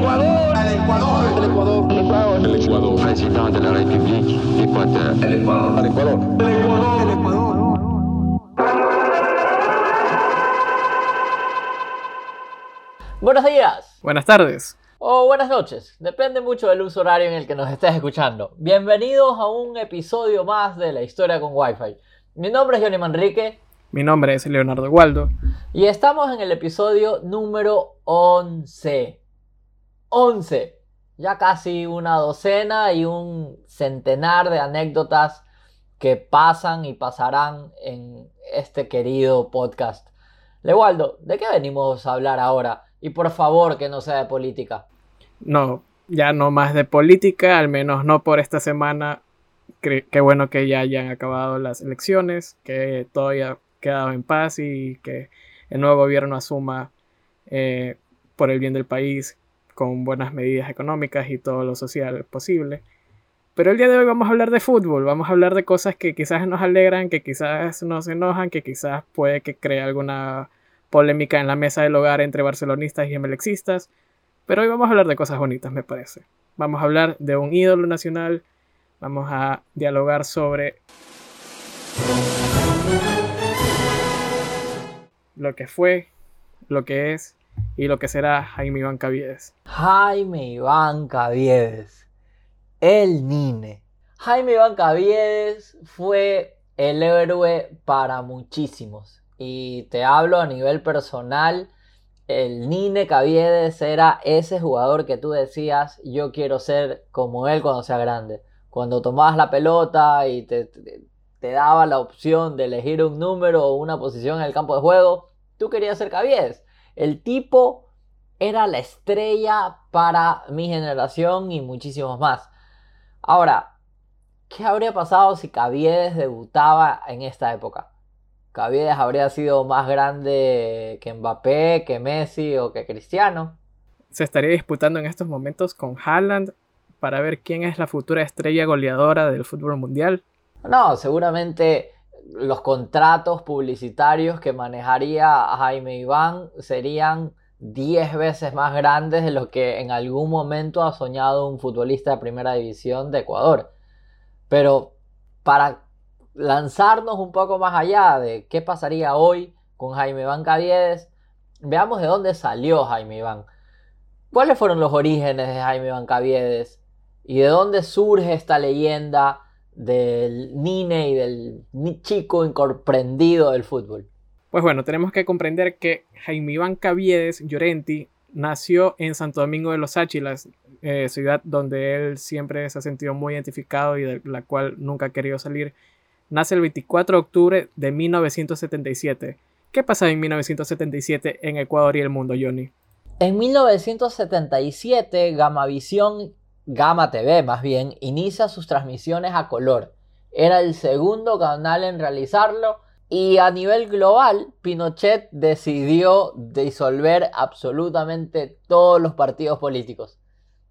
Ecuador. El Ecuador. El Ecuador. El Ecuador. El Ecuador. Presidente de la República Ecuador. El Ecuador. El Ecuador. El Ecuador. El Ecuador. Buenos días. Buenas tardes. O buenas noches. Depende mucho del uso horario en el que nos estés escuchando. Bienvenidos a un episodio más de la historia con Wi-Fi. Mi nombre es Johnny Manrique. Mi nombre es Leonardo Waldo. Y estamos en el episodio número 11. 11. Ya casi una docena y un centenar de anécdotas que pasan y pasarán en este querido podcast. Lewaldo, ¿de qué venimos a hablar ahora? Y por favor, que no sea de política. No, ya no más de política, al menos no por esta semana. Qué bueno que ya hayan acabado las elecciones, que todo haya quedado en paz y que el nuevo gobierno asuma eh, por el bien del país con buenas medidas económicas y todo lo social posible. Pero el día de hoy vamos a hablar de fútbol, vamos a hablar de cosas que quizás nos alegran, que quizás nos enojan, que quizás puede que cree alguna polémica en la mesa del hogar entre barcelonistas y emelexistas. Pero hoy vamos a hablar de cosas bonitas, me parece. Vamos a hablar de un ídolo nacional, vamos a dialogar sobre lo que fue, lo que es y lo que será Jaime Iván Caviedes. Jaime Iván Caviedes, el Nine. Jaime Iván Caviedes fue el héroe para muchísimos. Y te hablo a nivel personal, el Nine Caviedes era ese jugador que tú decías, yo quiero ser como él cuando sea grande. Cuando tomabas la pelota y te, daba la opción de elegir un número o una posición en el campo de juego, tú querías ser Caviedes. El tipo era la estrella para mi generación y muchísimos más. Ahora, ¿qué habría pasado si Caviedes debutaba en esta época? Caviedes habría sido más grande que Mbappé, que Messi o que Cristiano. Se estaría disputando en estos momentos con Haaland para ver quién es la futura estrella goleadora del fútbol mundial. No, seguramente los contratos publicitarios que manejaría Jaime Iván serían 10 veces más grandes de lo que en algún momento ha soñado un futbolista de primera división de Ecuador. Pero para lanzarnos un poco más allá de qué pasaría hoy con Jaime Iván Caviedes, veamos de dónde salió Jaime Iván. ¿Cuáles fueron los orígenes de Jaime Iván Caviedes? ¿Y de dónde surge esta leyenda? Del Nine y del chico incomprendido del fútbol? Pues bueno, tenemos que comprender que Jaime Iván Caviedes Llorenti nació en Santo Domingo de los Áchilas, eh, ciudad donde él siempre se ha sentido muy identificado y de la cual nunca ha querido salir. Nace el 24 de octubre de 1977. ¿Qué pasaba en 1977 en Ecuador y el mundo, Johnny? En 1977, Gamavisión Gama TV más bien, inicia sus transmisiones a color. Era el segundo canal en realizarlo y a nivel global Pinochet decidió disolver absolutamente todos los partidos políticos.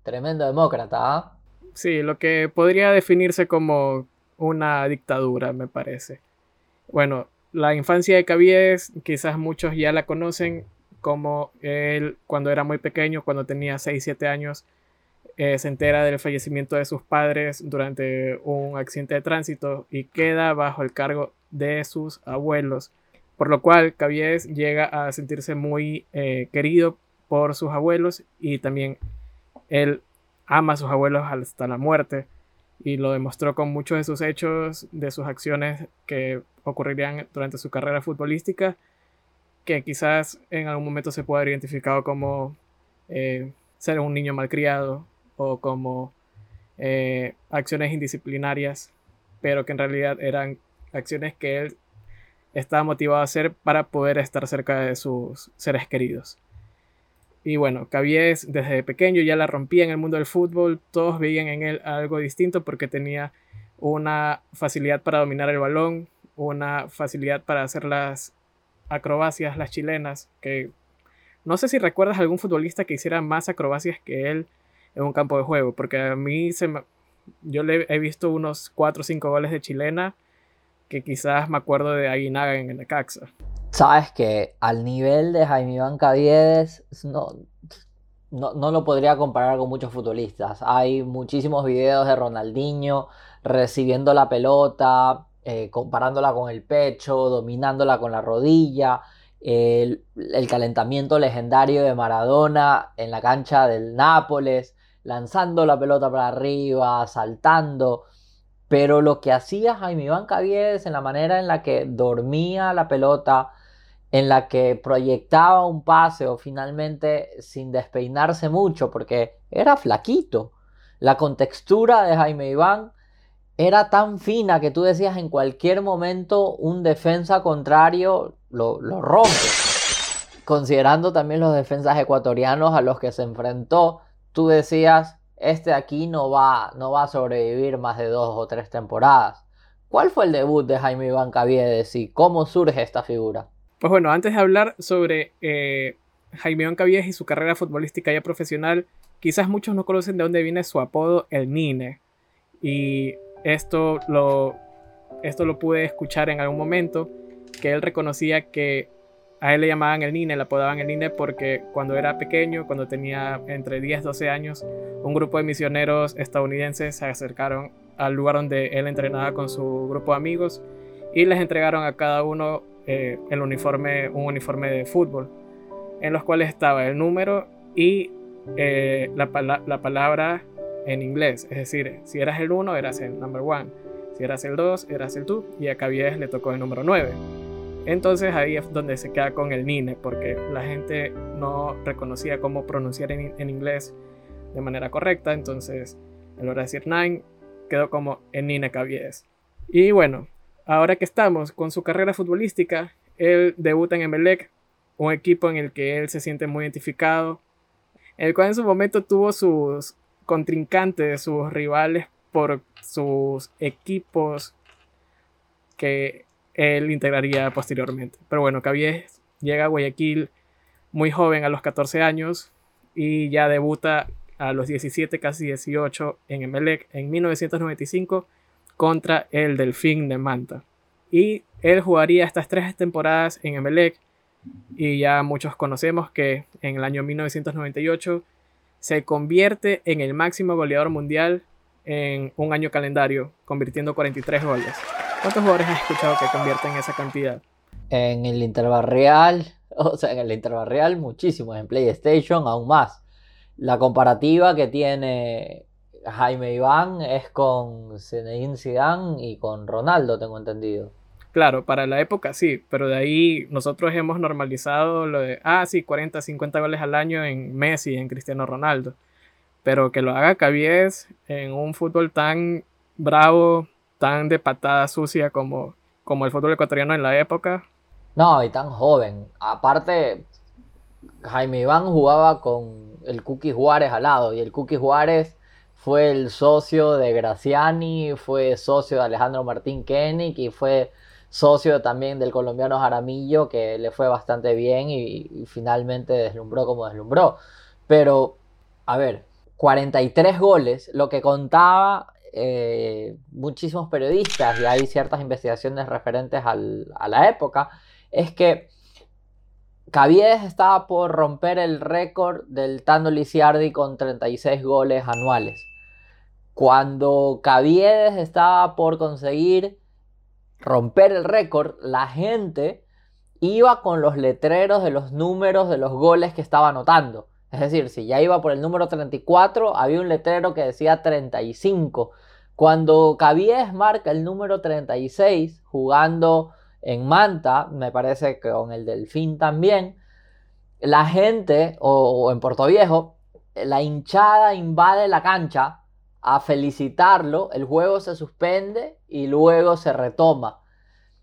Tremendo demócrata, ¿ah? Sí, lo que podría definirse como una dictadura, me parece. Bueno, la infancia de Caviedes, quizás muchos ya la conocen como él cuando era muy pequeño, cuando tenía 6-7 años, eh, se entera del fallecimiento de sus padres durante un accidente de tránsito y queda bajo el cargo de sus abuelos, por lo cual Caviedes llega a sentirse muy eh, querido por sus abuelos y también él ama a sus abuelos hasta la muerte y lo demostró con muchos de sus hechos, de sus acciones que ocurrirían durante su carrera futbolística, que quizás en algún momento se pueda haber identificado como eh, ser un niño malcriado o como eh, acciones indisciplinarias, pero que en realidad eran acciones que él estaba motivado a hacer para poder estar cerca de sus seres queridos. Y bueno, Cavies desde pequeño ya la rompía en el mundo del fútbol, todos veían en él algo distinto porque tenía una facilidad para dominar el balón, una facilidad para hacer las acrobacias, las chilenas, que no sé si recuerdas algún futbolista que hiciera más acrobacias que él en un campo de juego, porque a mí se me, yo le he visto unos 4 o 5 goles de chilena que quizás me acuerdo de Aguinaga en el Necaxa. Sabes que al nivel de Jaime Iván Caviedes, no, no, no, lo podría comparar con muchos futbolistas. Hay muchísimos videos de Ronaldinho recibiendo la pelota, eh, comparándola con el pecho, dominándola con la rodilla, el, el, calentamiento legendario de Maradona en la cancha del Nápoles, lanzando la pelota para arriba, saltando. Pero lo que hacía Jaime Iván Caviedes en la manera en la que dormía la pelota, en la que proyectaba un pase o finalmente sin despeinarse mucho, porque era flaquito. La contextura de Jaime Iván era tan fina que tú decías en cualquier momento un defensa contrario lo, lo rompe. Considerando también los defensas ecuatorianos a los que se enfrentó, tú decías, este aquí no va, no va a sobrevivir más de dos o tres temporadas. ¿Cuál fue el debut de Jaime Iván Caviedes y cómo surge esta figura? Pues bueno, antes de hablar sobre eh, Jaime Iván Caviedes y su carrera futbolística ya profesional, quizás muchos no conocen de dónde viene su apodo, el Nine. Y esto lo, esto lo pude escuchar en algún momento, que él reconocía que a él le llamaban el Nine, le apodaban el Nine porque cuando era pequeño, cuando tenía entre 10 y 12 años, un grupo de misioneros estadounidenses se acercaron al lugar donde él entrenaba con su grupo de amigos y les entregaron a cada uno eh, el uniforme, un uniforme de fútbol, en los cuales estaba el número y eh, la, la, palabra en inglés. Es decir, si eras el 1, eras el number 1. Si eras el 2, eras el 2. Y a Caviedes le tocó el número 9. Entonces ahí es donde se queda con el Nine, porque la gente no reconocía cómo pronunciar en, inglés de manera correcta. Entonces, en lugar de decir Nine, quedó como el Nine Caviedes. Y bueno, ahora que estamos con su carrera futbolística, él debuta en Emelec, un equipo en el que él se siente muy identificado, el cual en su momento tuvo sus contrincantes, sus rivales por sus equipos que él integraría posteriormente. Pero bueno, Caviedes llega a Guayaquil muy joven, a los 14 años, y ya debuta a los 17, casi 18 en Emelec en 1995 contra el Delfín de Manta. Y él jugaría estas tres temporadas en Emelec y ya muchos conocemos que en el año 1998 se convierte en el máximo goleador mundial en un año calendario, convirtiendo 43 goles. ¿Cuántos jugadores has escuchado que convierten esa cantidad? En el Interbarrial, o sea, en el Interbarrial muchísimos, en PlayStation aún más. La comparativa que tiene Jaime Iván es con Zinedine Zidane y con Ronaldo, tengo entendido. Claro, para la época sí, pero de ahí nosotros hemos normalizado lo de, ah, sí, 40, 50 goles al año en Messi, en Cristiano Ronaldo. Pero que lo haga Cabies en un fútbol tan bravo, tan de patada sucia como, como el fútbol ecuatoriano en la época. No, y tan joven. Aparte, Jaime Iván jugaba con el Cookie Juárez al lado y el Cookie Juárez fue el socio de Graciani, fue socio de Alejandro Martín Koenig y fue socio también del colombiano Jaramillo que le fue bastante bien y, y finalmente deslumbró como deslumbró. Pero, a ver, 43 goles, lo que contaba eh, muchísimos periodistas y hay ciertas investigaciones referentes a la época, es que Caviedes estaba por romper el récord del Tano Lisiardi con 36 goles anuales. Cuando Caviedes estaba por conseguir romper el récord, la gente iba con los letreros de los números de los goles que estaba anotando. Es decir, si ya iba por el número 34, había un letrero que decía 35. Cuando Cabies marca el número 36, jugando en Manta, me parece que con el Delfín también, la gente, o, o en Puerto Viejo, la hinchada invade la cancha a felicitarlo, el juego se suspende y luego se retoma.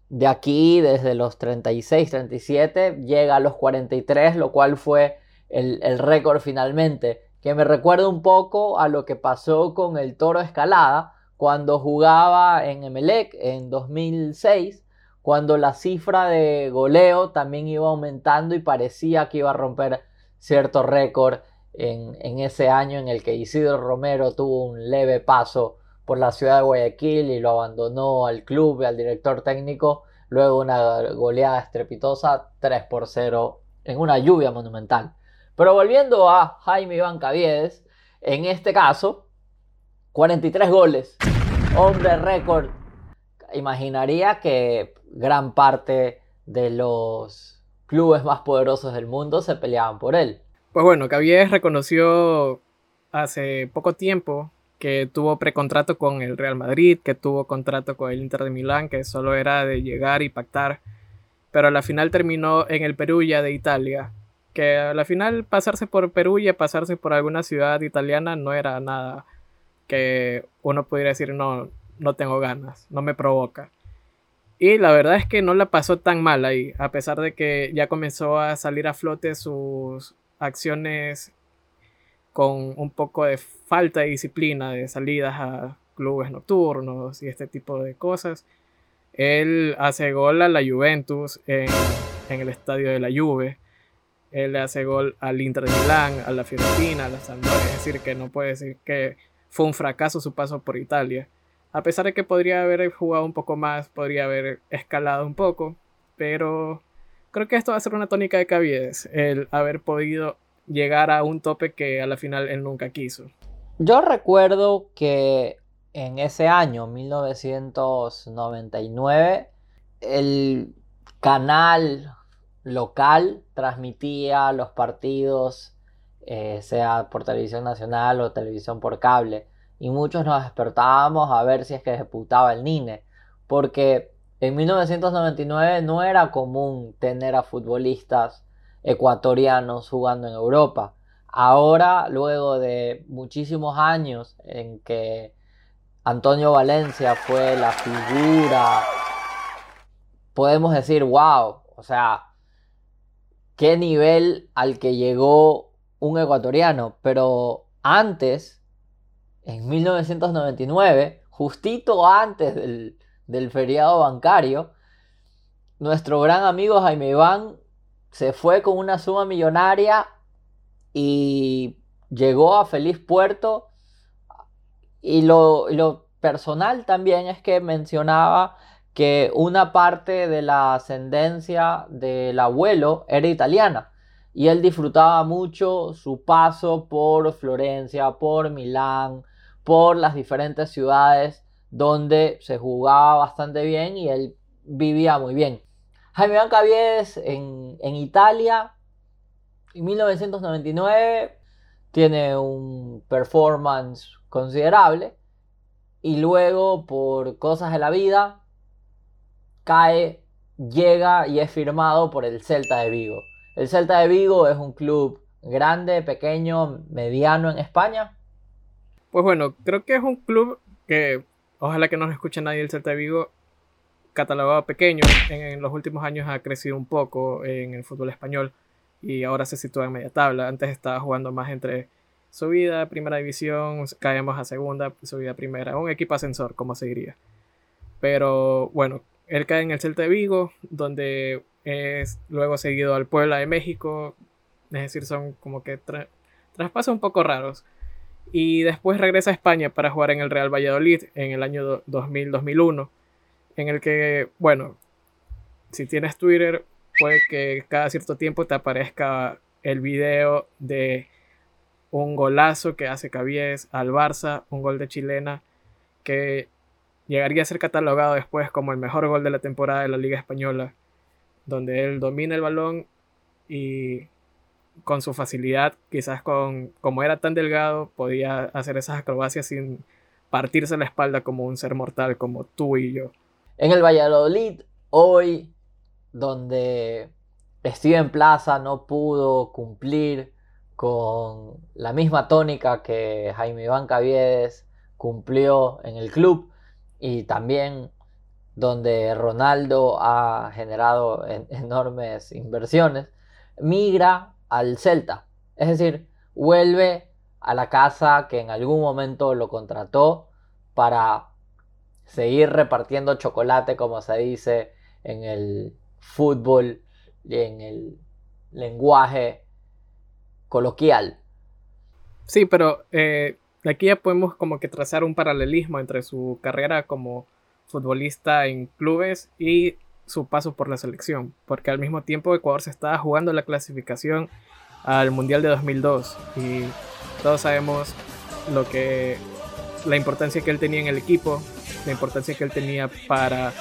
De aquí, desde los 36, 37, llega a los 43, lo cual fue el, récord finalmente, que me recuerda un poco a lo que pasó con el Toro Escalada cuando jugaba en Emelec en 2006, cuando la cifra de goleo también iba aumentando y parecía que iba a romper cierto récord en, en, ese año en el que Isidro Romero tuvo un leve paso por la ciudad de Guayaquil y lo abandonó al club y al director técnico, luego una goleada estrepitosa 3 por 0 en una lluvia monumental. Pero volviendo a Jaime Iván Caviedes, en este caso, 43 goles, hombre récord. Imaginaría que gran parte de los clubes más poderosos del mundo se peleaban por él. Pues bueno, Caviedes reconoció hace poco tiempo que tuvo precontrato con el Real Madrid, que tuvo contrato con el Inter de Milán, que solo era de llegar y pactar, pero a la final terminó en el Perugia de Italia, que a la final pasarse por Perugia, pasarse por alguna ciudad italiana no era nada que uno pudiera decir no, no tengo ganas, no me provoca. Y la verdad es que no la pasó tan mal ahí, a pesar de que ya comenzó a salir a flote sus acciones con un poco de falta de disciplina, de salidas a clubes nocturnos y este tipo de cosas. Él hace gol a la Juventus en, el estadio de la Juve. Él le hace gol al Inter de Milán, a la Fiorentina, a la Sampdoria. Es decir, que no puede decir que fue un fracaso su paso por Italia. A pesar de que podría haber jugado un poco más, podría haber escalado un poco, pero creo que esto va a ser una tónica de Caviedes, el haber podido llegar a un tope que a la final él nunca quiso. Yo recuerdo que en ese año, 1999, el canal local transmitía los partidos, eh, sea por televisión nacional o televisión por cable, y muchos nos despertábamos a ver si es que ejecutaba el NINE, porque en 1999 no era común tener a futbolistas ecuatorianos jugando en Europa. Ahora, luego de muchísimos años en que Antonio Valencia fue la figura, podemos decir, wow, o sea, qué nivel al que llegó un ecuatoriano. Pero antes, en 1999, justito antes del, del feriado bancario, nuestro gran amigo Jaime Iván se fue con una suma millonaria y llegó a feliz puerto. Y lo, personal también es que mencionaba que una parte de la ascendencia del abuelo era italiana y él disfrutaba mucho su paso por Florencia, por Milán, por las diferentes ciudades donde se jugaba bastante bien y él vivía muy bien. Jaime Caviedes en, en Italia, en 1999, tiene un performance considerable y luego por cosas de la vida cae, llega y es firmado por el Celta de Vigo. El Celta de Vigo es un club grande, pequeño, mediano en España. Pues bueno, creo que es un club que ojalá que no escuche nadie del Celta de Vigo catalogado pequeño, en, los últimos años ha crecido un poco en el fútbol español y ahora se sitúa en media tabla. Antes estaba jugando más entre subida, primera división, caemos a segunda, subida primera, un equipo ascensor, como se diría. Pero bueno, él cae en el Celta de Vigo, donde es luego seguido al Puebla de México, es decir, son como que traspasos un poco raros. Y después regresa a España para jugar en el Real Valladolid en el año 2000-2001 en el que, bueno, si tienes Twitter, puede que cada cierto tiempo te aparezca el video de un golazo que hace Cabies al Barça, un gol de chilena, que llegaría a ser catalogado después como el mejor gol de la temporada de la Liga Española, donde él domina el balón y con su facilidad, quizás con como era tan delgado, podía hacer esas acrobacias sin partirse la espalda como un ser mortal como tú y yo. En el Valladolid, hoy, donde Steven Plaza no pudo cumplir con la misma tónica que Jaime Iván Caviedes cumplió en el club y también donde Ronaldo ha generado enormes inversiones, migra al Celta. Es decir, vuelve a la casa que en algún momento lo contrató para seguir repartiendo chocolate, como se dice en el fútbol y en el lenguaje coloquial. Sí, pero eh, aquí ya podemos como que trazar un paralelismo entre su carrera como futbolista en clubes y su paso por la selección, porque al mismo tiempo Ecuador se estaba jugando la clasificación al Mundial de 2002 y todos sabemos lo que la importancia que él tenía en el equipo, la importancia que él tenía para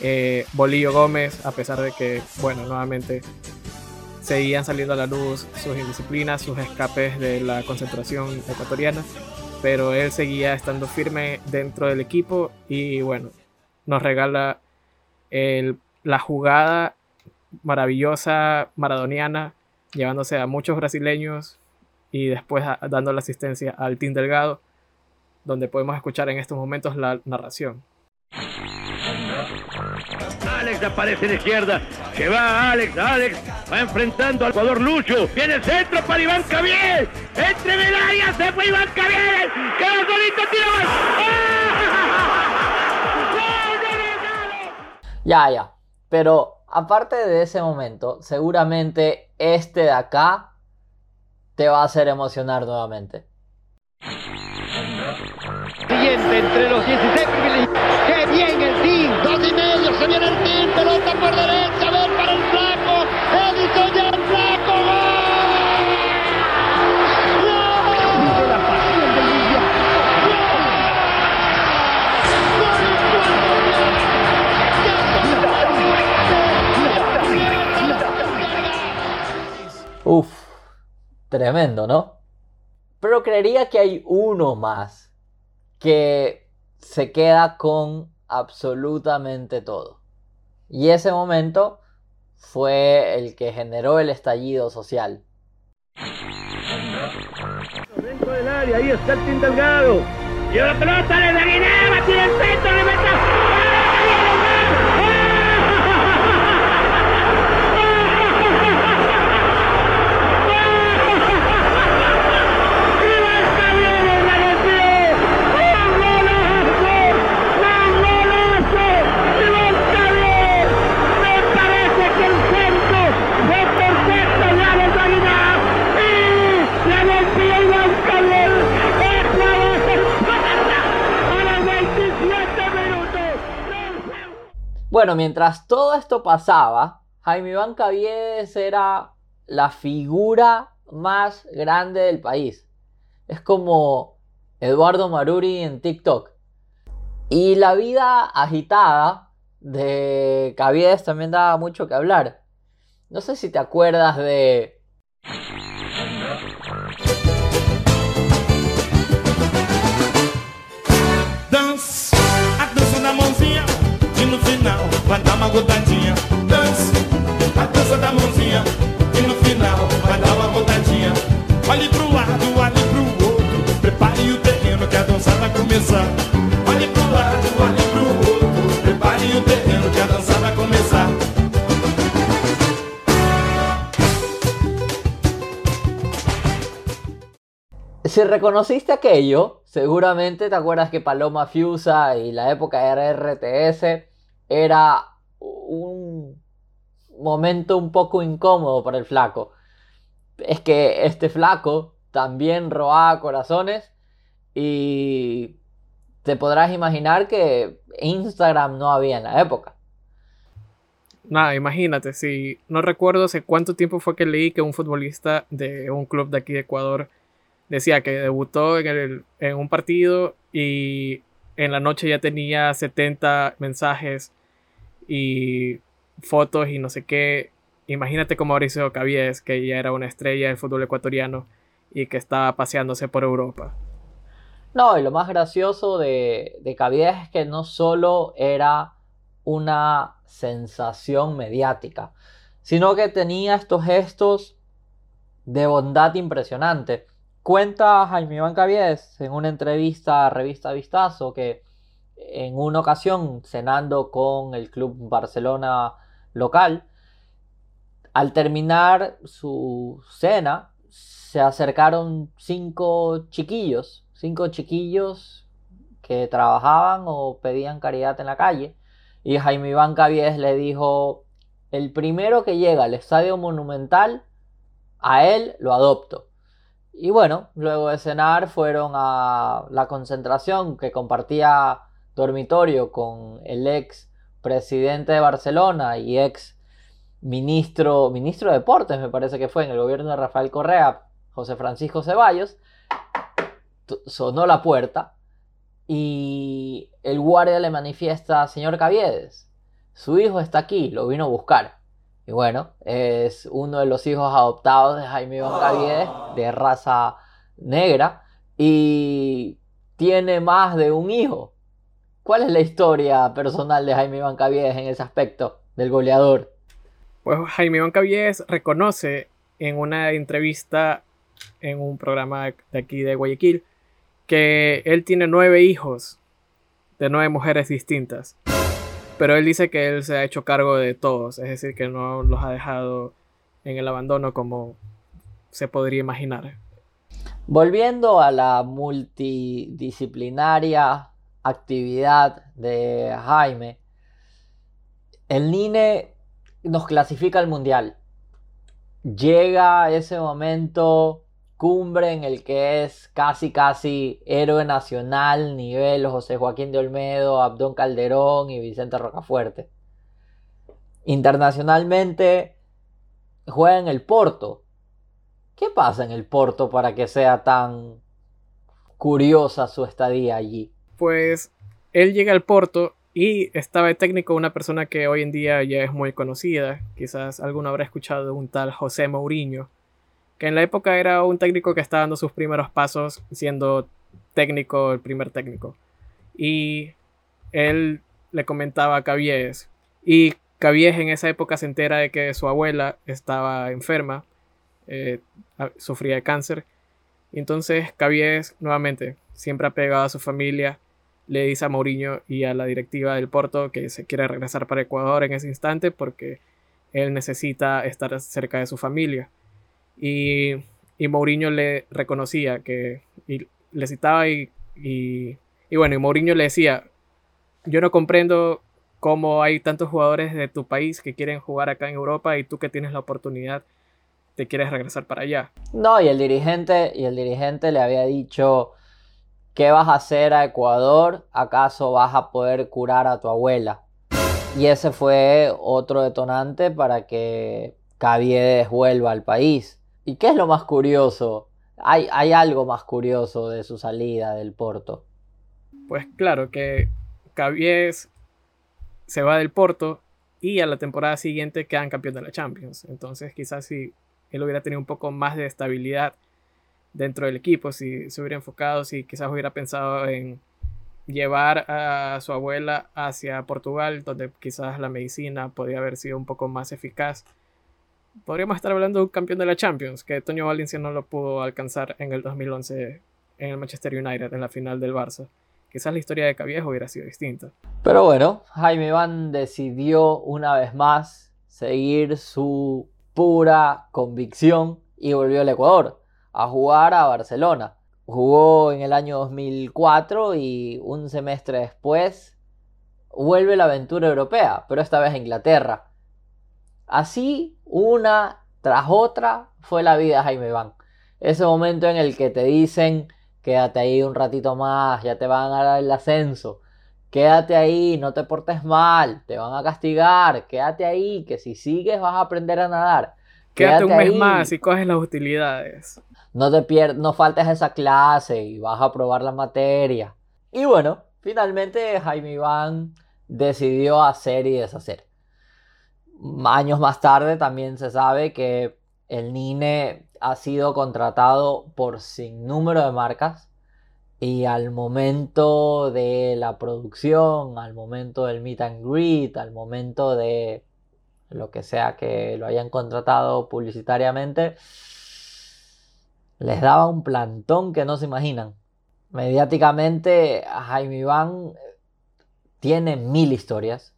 eh, Bolillo Gómez, a pesar de que, bueno, nuevamente seguían saliendo a la luz sus indisciplinas, sus escapes de la concentración ecuatoriana, pero él seguía estando firme dentro del equipo y bueno, nos regala la jugada maravillosa maradoniana, llevándose a muchos brasileños y después dando la asistencia al Team Delgado, donde podemos escuchar en estos momentos la narración. Alex aparece en la izquierda. Que va Alex, Alex va enfrentando al jugador Lucho. Viene el centro para Iván Cabiel. Entre medallas se fue Iván Cabiel. Queda solito, tira Ya, ya. Pero aparte de ese momento, seguramente este de acá te va a hacer emocionar nuevamente. Siguiente entre los 16 por derecha, a ver para el flaco, Edison ya el flaco, ¡Gol! la pasión del mundial. Uf, tremendo, ¿no? Pero creería que hay uno más que se queda con absolutamente todo. Y ese momento fue el que generó el estallido social. Dentro del área, ahí está el Delgado. Y la pelota de Guinea, Bueno, mientras todo esto pasaba, Jaime Iván Caviedes era la figura más grande del país. Es como Eduardo Maruri en TikTok. Y la vida agitada de Caviedes también daba mucho que hablar. No sé si te acuerdas de... vai dar uma gotadinha. Dance, a dança da mãozinha. E no final vai dar uma gotadinha. Olhe pro lado, olhe pro outro. Prepare o terreno que a dança vai começar. Olhe pro lado, olhe pro outro. Prepare o terreno que a dança vai começar. Si reconociste aquello, seguramente te acuerdas que Paloma Fiusa y la época de RTS era un momento un poco incómodo para el flaco. Es que este flaco también robaba corazones y te podrás imaginar que Instagram no había en la época. Nada, imagínate, si no recuerdo hace cuánto tiempo fue que leí que un futbolista de un club de aquí de Ecuador decía que debutó en, en un partido y en la noche ya tenía 70 mensajes y fotos y no sé qué. Imagínate como Mauricio Cabies, que ya era una estrella del fútbol ecuatoriano y que estaba paseándose por Europa. No, y lo más gracioso de, de es que no solo era una sensación mediática, sino que tenía estos gestos de bondad impresionante. Cuenta Jaime Iván Cabies en una entrevista a Revista Vistazo que en una ocasión cenando con el club Barcelona local, al terminar su cena, se acercaron cinco chiquillos, cinco chiquillos que trabajaban o pedían caridad en la calle, y Jaime Iván Cabies le dijo, el primero que llega al estadio monumental, a él lo adopto. Y bueno, luego de cenar fueron a la concentración que compartía dormitorio con el ex presidente de Barcelona y ex ministro, ministro de Deportes, me parece que fue en el gobierno de Rafael Correa, José Francisco Ceballos, sonó la puerta y el guardia le manifiesta, señor Caviedes, su hijo está aquí, lo vino a buscar. Y bueno, es uno de los hijos adoptados de Jaime Iván Caviedes, de raza negra, y tiene más de un hijo. ¿Cuál es la historia personal de Jaime Iván Caviedes en ese aspecto del goleador? Pues Jaime Iván Caviedes reconoce en una entrevista en un programa de aquí de Guayaquil que él tiene nueve hijos de nueve mujeres distintas. Pero él dice que él se ha hecho cargo de todos, es decir, que no los ha dejado en el abandono como se podría imaginar. Volviendo a la multidisciplinaria actividad de Jaime, el Nine nos clasifica al Mundial. Llega ese momento cumbre en el que es casi casi héroe nacional nivel José Joaquín de Olmedo, Abdón Calderón y Vicente Rocafuerte. Internacionalmente juega en el Porto. ¿Qué pasa en el Porto para que sea tan curiosa su estadía allí? Pues él llega al Porto y estaba de técnico una persona que hoy en día ya es muy conocida. Quizás alguno habrá escuchado un tal José Mourinho que en la época era un técnico que estaba dando sus primeros pasos siendo técnico, el primer técnico. Y él le comentaba a Cabies. Y Cabies en esa época se entera de que su abuela estaba enferma, eh, sufría de cáncer. Entonces Cabies, nuevamente, siempre apegado a su familia, le dice a Mourinho y a la directiva del Porto que se quiere regresar para Ecuador en ese instante porque él necesita estar cerca de su familia. Y, y Mourinho le reconocía que y le citaba y, y, y, bueno, y Mourinho le decía, yo no comprendo cómo hay tantos jugadores de tu país que quieren jugar acá en Europa y tú que tienes la oportunidad te quieres regresar para allá. No, y el dirigente, y el dirigente le había dicho, ¿qué vas a hacer a Ecuador? ¿Acaso vas a poder curar a tu abuela? Y ese fue otro detonante para que Caviedes vuelva al país. ¿Y qué es lo más curioso? Hay, algo más curioso de su salida del Porto. Pues claro, que Cabies se va del Porto y a la temporada siguiente quedan campeón de la Champions. Entonces quizás si él hubiera tenido un poco más de estabilidad dentro del equipo, si se hubiera enfocado, si quizás hubiera pensado en llevar a su abuela hacia Portugal, donde quizás la medicina podría haber sido un poco más eficaz podríamos estar hablando de un campeón de la Champions, que Toño Valencia no lo pudo alcanzar en el 2011 en el Manchester United, en la final del Barça. Quizás la historia de Caviejo hubiera sido distinta. Pero bueno, Jaime Iván decidió una vez más seguir su pura convicción y volvió al Ecuador a jugar a Barcelona. Jugó en el año 2004 y un semestre después vuelve la aventura europea, pero esta vez a Inglaterra Así, una tras otra, fue la vida de Jaime Iván. Ese momento en el que te dicen, quédate ahí un ratito más, ya te van a dar el ascenso. Quédate ahí, no te portes mal, te van a castigar, quédate ahí, que si sigues vas a aprender a nadar. Quédate, un mes más y coges las utilidades. No te pierdas, no faltes esa clase y vas a probar la materia. Y bueno, finalmente Jaime Iván decidió hacer y deshacer años más tarde también se sabe que el Nine ha sido contratado por sin número de marcas y al momento de la producción, al momento del meet and greet, al momento de lo que sea que lo hayan contratado publicitariamente, les daba un plantón que no se imaginan. Mediáticamente, Jaime Iván tiene mil historias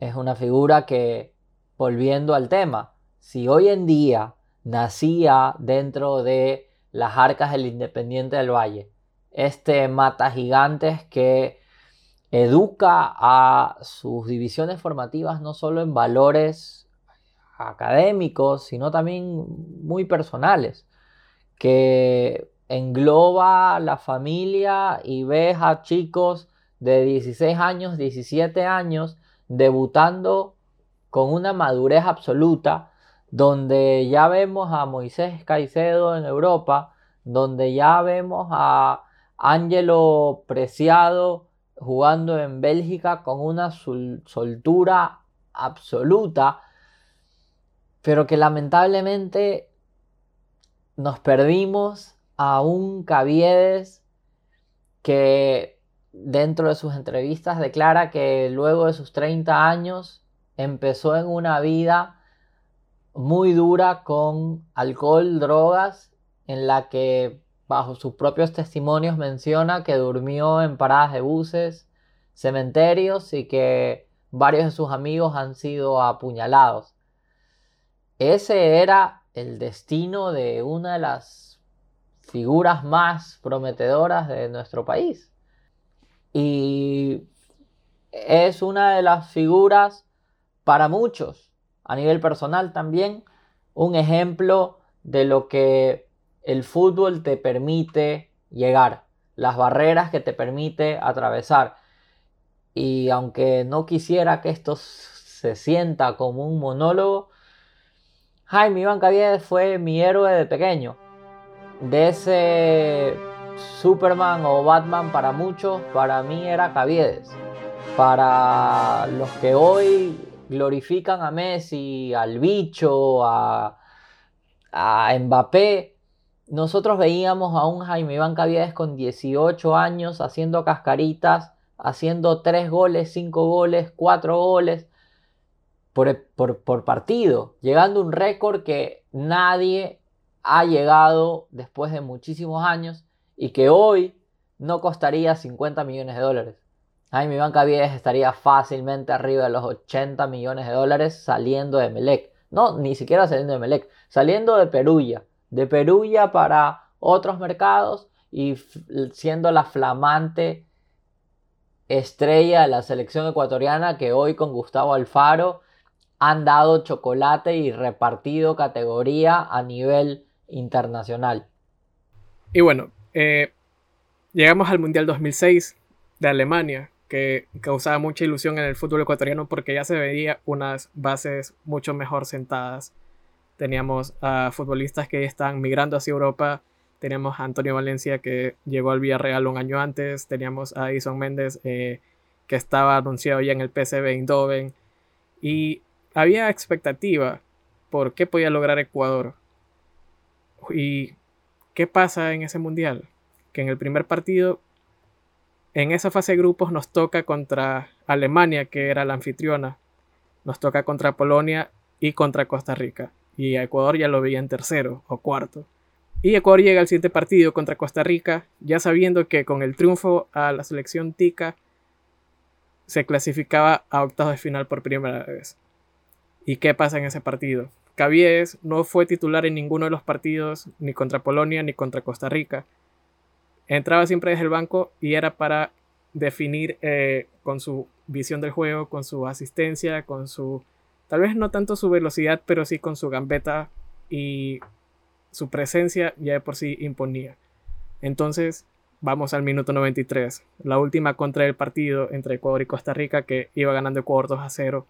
es una figura que, volviendo al tema, si hoy en día nacía dentro de las arcas del Independiente del Valle, este mata gigantes que educa a sus divisiones formativas no solo en valores académicos, sino también muy personales, que engloba la familia y ves a chicos de 16 años, 17 años, debutando con una madurez absoluta, donde ya vemos a Moisés Caicedo en Europa, donde ya vemos a Ángelo Preciado jugando en Bélgica con una soltura absoluta, pero que lamentablemente nos perdimos a un Caviedes que dentro de sus entrevistas declara que luego de sus 30 años empezó en una vida muy dura con alcohol, drogas, en la que bajo sus propios testimonios menciona que durmió en paradas de buses, cementerios y que varios de sus amigos han sido apuñalados. Ese era el destino de una de las figuras más prometedoras de nuestro país. Y es una de las figuras para muchos, a nivel personal también, un ejemplo de lo que el fútbol te permite llegar, las barreras que te permite atravesar. Y aunque no quisiera que esto se sienta como un monólogo, Jaime Iván Caviedes fue mi héroe de pequeño. De ese Superman o Batman para muchos, para mí era Caviedes. Para los que hoy glorifican a Messi, al bicho, a, a Mbappé, nosotros veíamos a un Jaime Iván Caviedes con 18 años haciendo cascaritas, haciendo 3 goles, 5 goles, 4 goles por, partido, llegando a un récord que nadie ha llegado después de muchísimos años y que hoy no costaría 50 millones de dólares. Jaime Iván Caviedes estaría fácilmente arriba de los 80 millones de dólares saliendo de Melec. No, ni siquiera saliendo de Melec, saliendo de Perulla de Perulla para otros mercados y siendo la flamante estrella de la selección ecuatoriana que hoy con Gustavo Alfaro han dado chocolate y repartido categoría a nivel internacional. Y bueno, eh, llegamos al Mundial 2006 de Alemania, que causaba mucha ilusión en el fútbol ecuatoriano porque ya se veía unas bases mucho mejor sentadas. Teníamos a futbolistas que están migrando hacia Europa, teníamos a Antonio Valencia que llegó al Villarreal un año antes, teníamos a Edison Méndez eh, que estaba anunciado ya en el PSV Eindhoven. Y había expectativa por qué podía lograr Ecuador. ¿Y qué pasa en ese mundial? Que en el primer partido, en esa fase de grupos, nos toca contra Alemania, que era la anfitriona, nos toca contra Polonia y contra Costa Rica y a Ecuador ya lo veía en tercero o cuarto. Y Ecuador llega al siguiente partido contra Costa Rica, ya sabiendo que con el triunfo a la selección tica se clasificaba a octavos de final por primera vez. ¿Y qué pasa en ese partido? Caviedes no fue titular en ninguno de los partidos, ni contra Polonia ni contra Costa Rica. Entraba siempre desde el banco y era para definir eh, con su visión del juego, con su asistencia, con su Tal vez no tanto su velocidad, pero sí con su gambeta y su presencia ya de por sí imponía. Entonces, vamos al minuto 93, la última contra el partido entre Ecuador y Costa Rica que iba ganando Ecuador 2 a 0.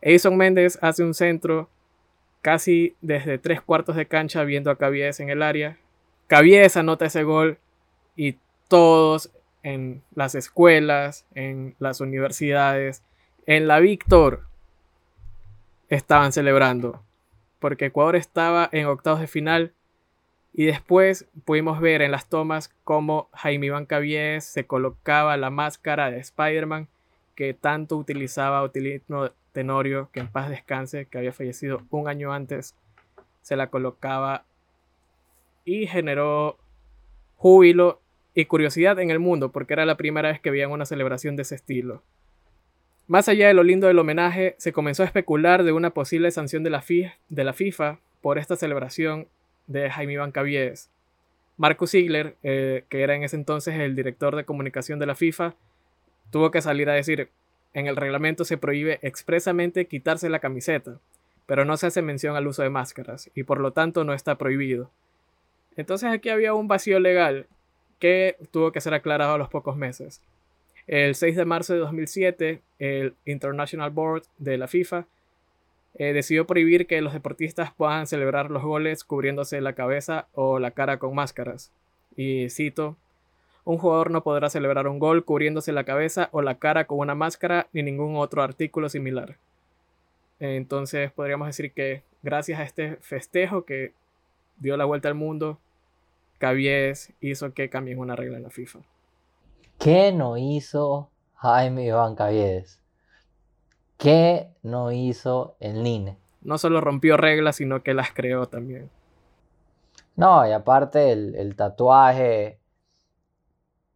Edison Méndez hace un centro casi desde tres cuartos de cancha viendo a Caviedes en el área. Caviedes anota ese gol y todos en las escuelas, en las universidades, en la Víctor, estaban celebrando. Porque Ecuador estaba en octavos de final y después pudimos ver en las tomas cómo Jaime Iván Caviedes se colocaba la máscara de Spider-Man que tanto utilizaba Tenorio, que en paz descanse, que había fallecido un año antes, se la colocaba y generó júbilo y curiosidad en el mundo porque era la primera vez que veían una celebración de ese estilo. Más allá de lo lindo del homenaje, se comenzó a especular de una posible sanción de la, FIFA por esta celebración de Jaime Iván Caviedes. Marco Ziegler, eh, que era en ese entonces el director de comunicación de la FIFA, tuvo que salir a decir, en el reglamento se prohíbe expresamente quitarse la camiseta, pero no se hace mención al uso de máscaras y por lo tanto no está prohibido. Entonces aquí había un vacío legal que tuvo que ser aclarado a los pocos meses. El 6 de marzo de 2007, el International Board de la FIFA eh, decidió prohibir que los deportistas puedan celebrar los goles cubriéndose la cabeza o la cara con máscaras. Y cito, un jugador no podrá celebrar un gol cubriéndose la cabeza o la cara con una máscara ni ningún otro artículo similar. Entonces podríamos decir que gracias a este festejo que dio la vuelta al mundo, Cabies hizo que cambien una regla en la FIFA. ¿Qué no hizo Jaime Iván Cabies? ¿Qué no hizo el NINE? No solo rompió reglas, sino que las creó también. No, y aparte el, el tatuaje,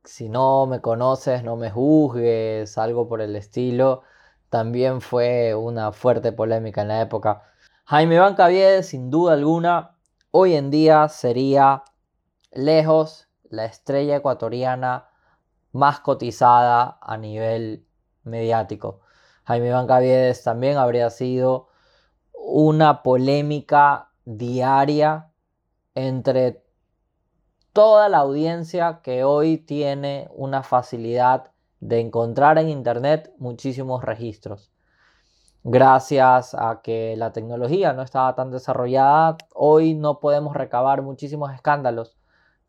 si no me conoces, no me juzgues, algo por el estilo, también fue una fuerte polémica en la época. Jaime Iván Caviedes, sin duda alguna, hoy en día sería lejos la estrella ecuatoriana más cotizada a nivel mediático. Jaime Iván Caviedes también habría sido una polémica diaria entre toda la audiencia que hoy tiene una facilidad de encontrar en Internet muchísimos registros. Gracias a que la tecnología no estaba tan desarrollada, hoy no podemos recabar muchísimos escándalos,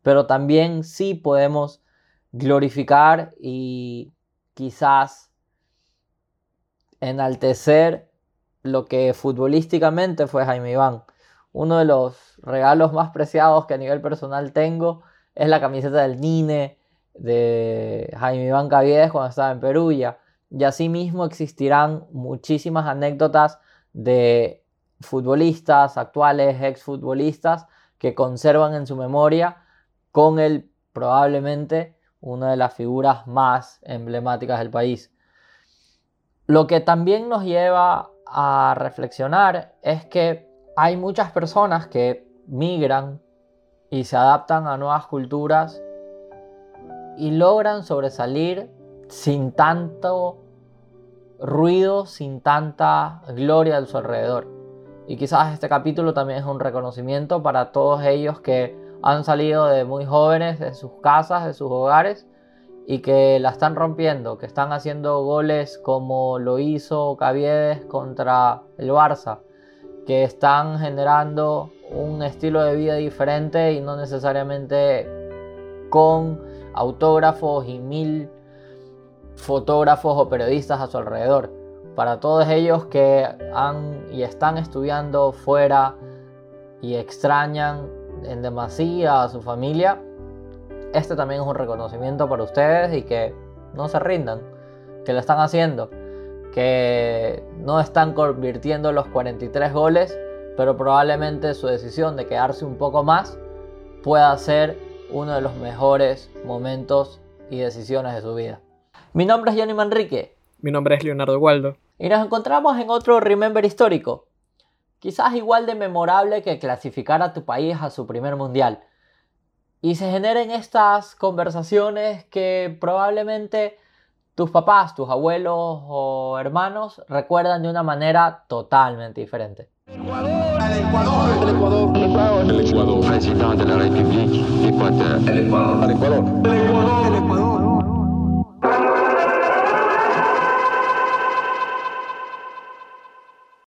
pero también sí podemos glorificar y quizás enaltecer lo que futbolísticamente fue Jaime Iván. Uno de los regalos más preciados que a nivel personal tengo es la camiseta del Nine de Jaime Iván Caviedes cuando estaba en Perugia. Y asimismo existirán muchísimas anécdotas de futbolistas actuales, exfutbolistas, que conservan en su memoria con él probablemente una de las figuras más emblemáticas del país. Lo que también nos lleva a reflexionar es que hay muchas personas que migran y se adaptan a nuevas culturas y logran sobresalir sin tanto ruido, sin tanta gloria a su alrededor. Y quizás este capítulo también es un reconocimiento para todos ellos que han salido de muy jóvenes de sus casas, de sus hogares y que la están rompiendo, que están haciendo goles como lo hizo Caviedes contra el Barça, que están generando un estilo de vida diferente y no necesariamente con autógrafos y mil fotógrafos o periodistas a su alrededor. Para todos ellos que han y están estudiando fuera y extrañan en demasía a su familia, este también es un reconocimiento para ustedes y que no se rindan, que lo están haciendo, que no están convirtiendo los 43 goles, pero probablemente su decisión de quedarse un poco más pueda ser uno de los mejores momentos y decisiones de su vida. Mi nombre es Johnny Manrique. Mi nombre es Leonardo Waldo. Y nos encontramos en otro Remember histórico. Quizás igual de memorable que clasificar a tu país a su primer mundial. Y se generen estas conversaciones que probablemente tus papás, tus abuelos o hermanos recuerdan de una manera totalmente diferente. El Ecuador, el Ecuador, el Ecuador, el Ecuador, président de la République d'Équateur. El Ecuador, el Ecuador.